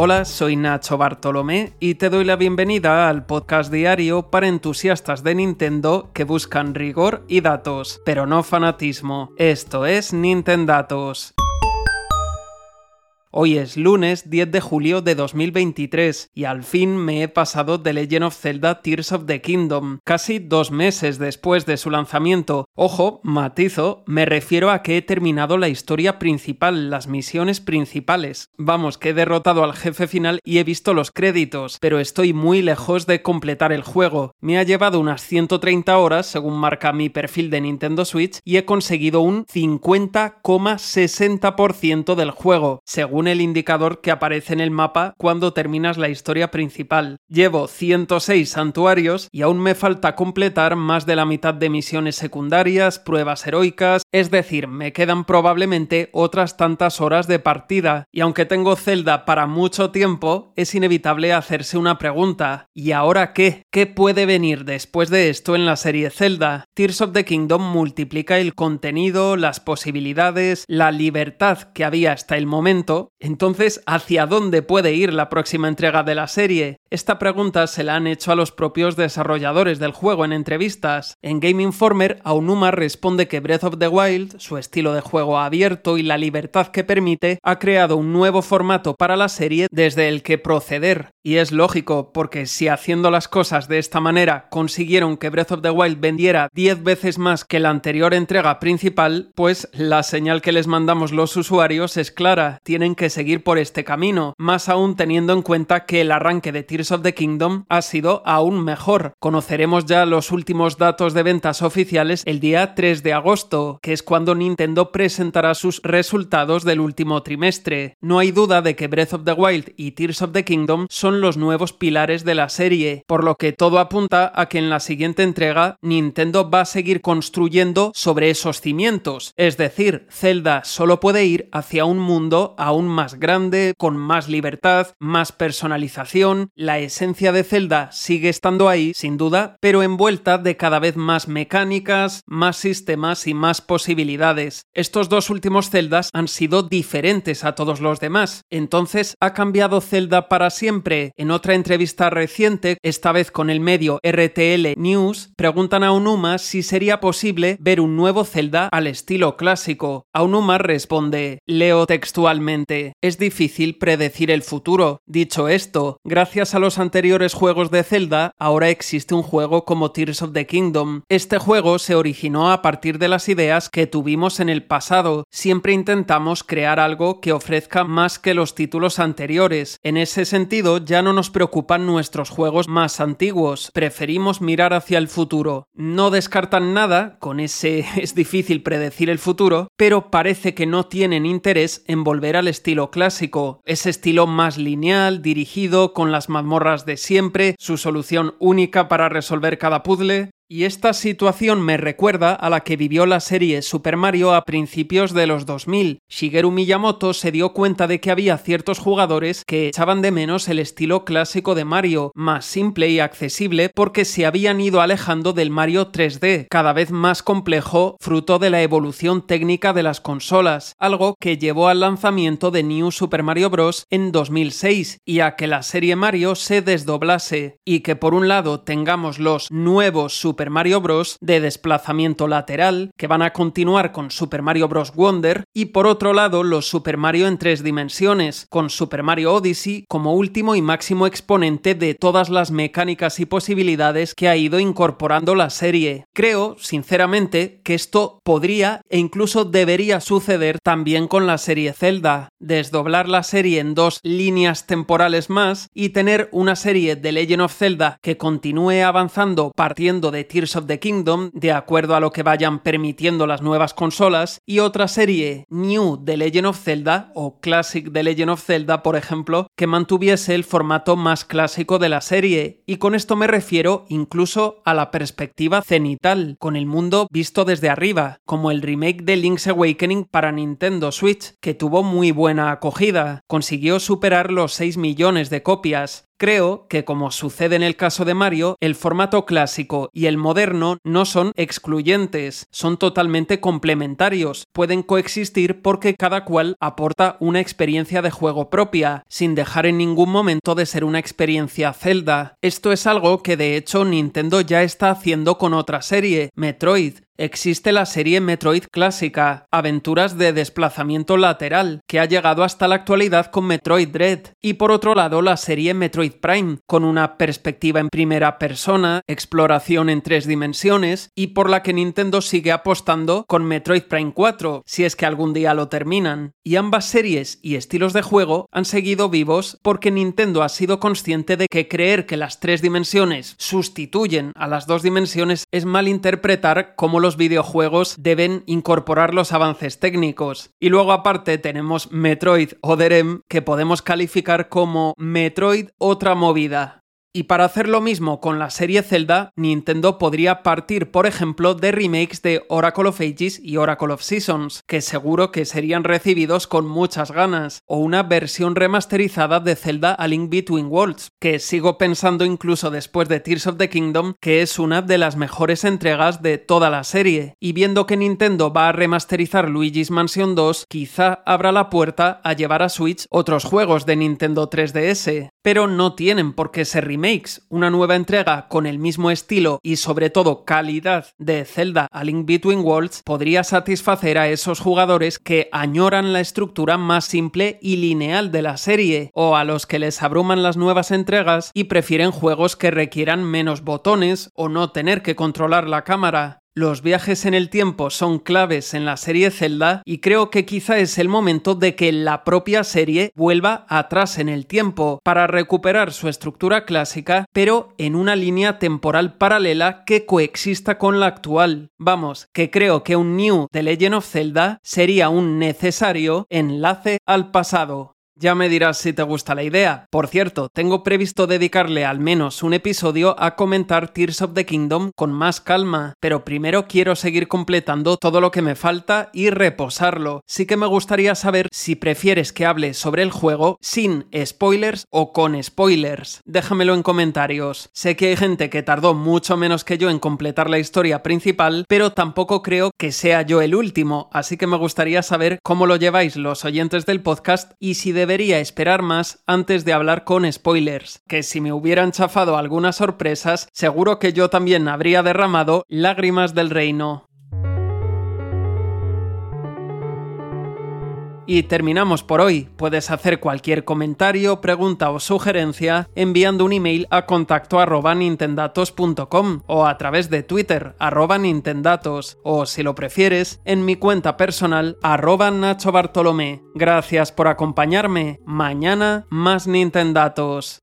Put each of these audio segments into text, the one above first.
Hola, soy Nacho Bartolomé y te doy la bienvenida al podcast diario para entusiastas de Nintendo que buscan rigor y datos, pero no fanatismo. Esto es Nintendatos. Hoy es lunes 10 de julio de 2023 y al fin me he pasado The Legend of Zelda Tears of the Kingdom, casi dos meses después de su lanzamiento. Ojo, matizo, me refiero a que he terminado la historia principal, las misiones principales. Vamos, que he derrotado al jefe final y he visto los créditos, pero estoy muy lejos de completar el juego. Me ha llevado unas 130 horas, según marca mi perfil de Nintendo Switch, y he conseguido un 50,60% del juego, según el indicador que aparece en el mapa cuando terminas la historia principal. Llevo 106 santuarios y aún me falta completar más de la mitad de misiones secundarias, pruebas heroicas, es decir, me quedan probablemente otras tantas horas de partida. Y aunque tengo Zelda para mucho tiempo, es inevitable hacerse una pregunta. ¿Y ahora qué? ¿Qué puede venir después de esto en la serie Zelda? Tears of the Kingdom multiplica el contenido, las posibilidades, la libertad que había hasta el momento entonces, ¿hacia dónde puede ir la próxima entrega de la serie? Esta pregunta se la han hecho a los propios desarrolladores del juego en entrevistas. En Game Informer, Aonuma responde que Breath of the Wild, su estilo de juego abierto y la libertad que permite, ha creado un nuevo formato para la serie desde el que proceder. Y es lógico, porque si haciendo las cosas de esta manera consiguieron que Breath of the Wild vendiera 10 veces más que la anterior entrega principal, pues la señal que les mandamos los usuarios es clara, tienen que seguir por este camino, más aún teniendo en cuenta que el arranque de Tears of the Kingdom ha sido aún mejor. Conoceremos ya los últimos datos de ventas oficiales el día 3 de agosto, que es cuando Nintendo presentará sus resultados del último trimestre. No hay duda de que Breath of the Wild y Tears of the Kingdom son los nuevos pilares de la serie, por lo que todo apunta a que en la siguiente entrega Nintendo va a seguir construyendo sobre esos cimientos, es decir, Zelda solo puede ir hacia un mundo aún más grande, con más libertad, más personalización. La esencia de Zelda sigue estando ahí, sin duda, pero envuelta de cada vez más mecánicas, más sistemas y más posibilidades. Estos dos últimos Zeldas han sido diferentes a todos los demás. Entonces, ¿ha cambiado Zelda para siempre? En otra entrevista reciente, esta vez con el medio RTL News, preguntan a Onuma si sería posible ver un nuevo Zelda al estilo clásico. Aonuma responde, leo textualmente, es difícil predecir el futuro. Dicho esto, gracias a los anteriores juegos de Zelda, ahora existe un juego como Tears of the Kingdom. Este juego se originó a partir de las ideas que tuvimos en el pasado. Siempre intentamos crear algo que ofrezca más que los títulos anteriores. En ese sentido, ya no nos preocupan nuestros juegos más antiguos. Preferimos mirar hacia el futuro. No descartan nada, con ese es difícil predecir el futuro, pero parece que no tienen interés en volver al estilo estilo clásico, ese estilo más lineal, dirigido, con las mazmorras de siempre, su solución única para resolver cada puzzle, y esta situación me recuerda a la que vivió la serie Super Mario a principios de los 2000. Shigeru Miyamoto se dio cuenta de que había ciertos jugadores que echaban de menos el estilo clásico de Mario, más simple y accesible porque se habían ido alejando del Mario 3D, cada vez más complejo, fruto de la evolución técnica de las consolas, algo que llevó al lanzamiento de New Super Mario Bros. en 2006 y a que la serie Mario se desdoblase, y que por un lado tengamos los nuevos Super Super Mario Bros. de desplazamiento lateral, que van a continuar con Super Mario Bros. Wonder, y por otro lado los Super Mario en tres dimensiones, con Super Mario Odyssey como último y máximo exponente de todas las mecánicas y posibilidades que ha ido incorporando la serie. Creo, sinceramente, que esto podría e incluso debería suceder también con la serie Zelda, desdoblar la serie en dos líneas temporales más y tener una serie de Legend of Zelda que continúe avanzando partiendo de Tears of the Kingdom de acuerdo a lo que vayan permitiendo las nuevas consolas y otra serie New de Legend of Zelda o Classic de Legend of Zelda por ejemplo que mantuviese el formato más clásico de la serie. Y con esto me refiero incluso a la perspectiva cenital con el mundo visto desde arriba como el remake de Link's Awakening para Nintendo Switch que tuvo muy buena acogida. Consiguió superar los 6 millones de copias Creo que, como sucede en el caso de Mario, el formato clásico y el moderno no son excluyentes, son totalmente complementarios, pueden coexistir porque cada cual aporta una experiencia de juego propia, sin dejar en ningún momento de ser una experiencia Zelda. Esto es algo que de hecho Nintendo ya está haciendo con otra serie, Metroid, Existe la serie Metroid clásica, aventuras de desplazamiento lateral, que ha llegado hasta la actualidad con Metroid Dread, y por otro lado la serie Metroid Prime, con una perspectiva en primera persona, exploración en tres dimensiones, y por la que Nintendo sigue apostando con Metroid Prime 4, si es que algún día lo terminan. Y ambas series y estilos de juego han seguido vivos porque Nintendo ha sido consciente de que creer que las tres dimensiones sustituyen a las dos dimensiones es malinterpretar cómo los videojuegos deben incorporar los avances técnicos. Y luego aparte tenemos Metroid Other que podemos calificar como Metroid otra movida. Y para hacer lo mismo con la serie Zelda, Nintendo podría partir, por ejemplo, de remakes de Oracle of Ages y Oracle of Seasons, que seguro que serían recibidos con muchas ganas, o una versión remasterizada de Zelda A Link Between Worlds, que sigo pensando incluso después de Tears of the Kingdom que es una de las mejores entregas de toda la serie, y viendo que Nintendo va a remasterizar Luigi's Mansion 2, quizá abra la puerta a llevar a Switch otros juegos de Nintendo 3DS, pero no tienen por qué ser remakes. Una nueva entrega con el mismo estilo y sobre todo calidad de Zelda A Link Between Worlds podría satisfacer a esos jugadores que añoran la estructura más simple y lineal de la serie o a los que les abruman las nuevas entregas y prefieren juegos que requieran menos botones o no tener que controlar la cámara. Los viajes en el tiempo son claves en la serie Zelda y creo que quizá es el momento de que la propia serie vuelva atrás en el tiempo para recuperar su estructura clásica, pero en una línea temporal paralela que coexista con la actual. Vamos, que creo que un New The Legend of Zelda sería un necesario enlace al pasado. Ya me dirás si te gusta la idea. Por cierto, tengo previsto dedicarle al menos un episodio a comentar Tears of the Kingdom con más calma, pero primero quiero seguir completando todo lo que me falta y reposarlo. Sí que me gustaría saber si prefieres que hable sobre el juego sin spoilers o con spoilers. Déjamelo en comentarios. Sé que hay gente que tardó mucho menos que yo en completar la historia principal, pero tampoco creo que sea yo el último, así que me gustaría saber cómo lo lleváis los oyentes del podcast y si de debería esperar más antes de hablar con spoilers, que si me hubieran chafado algunas sorpresas, seguro que yo también habría derramado lágrimas del reino. Y terminamos por hoy. Puedes hacer cualquier comentario, pregunta o sugerencia enviando un email a contacto arroba nintendatos.com o a través de Twitter arroba nintendatos o si lo prefieres en mi cuenta personal arroba Nacho Bartolomé. Gracias por acompañarme. Mañana más Nintendatos.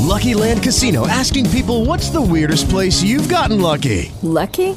Lucky Land Casino asking people what's the weirdest place you've gotten lucky? Lucky?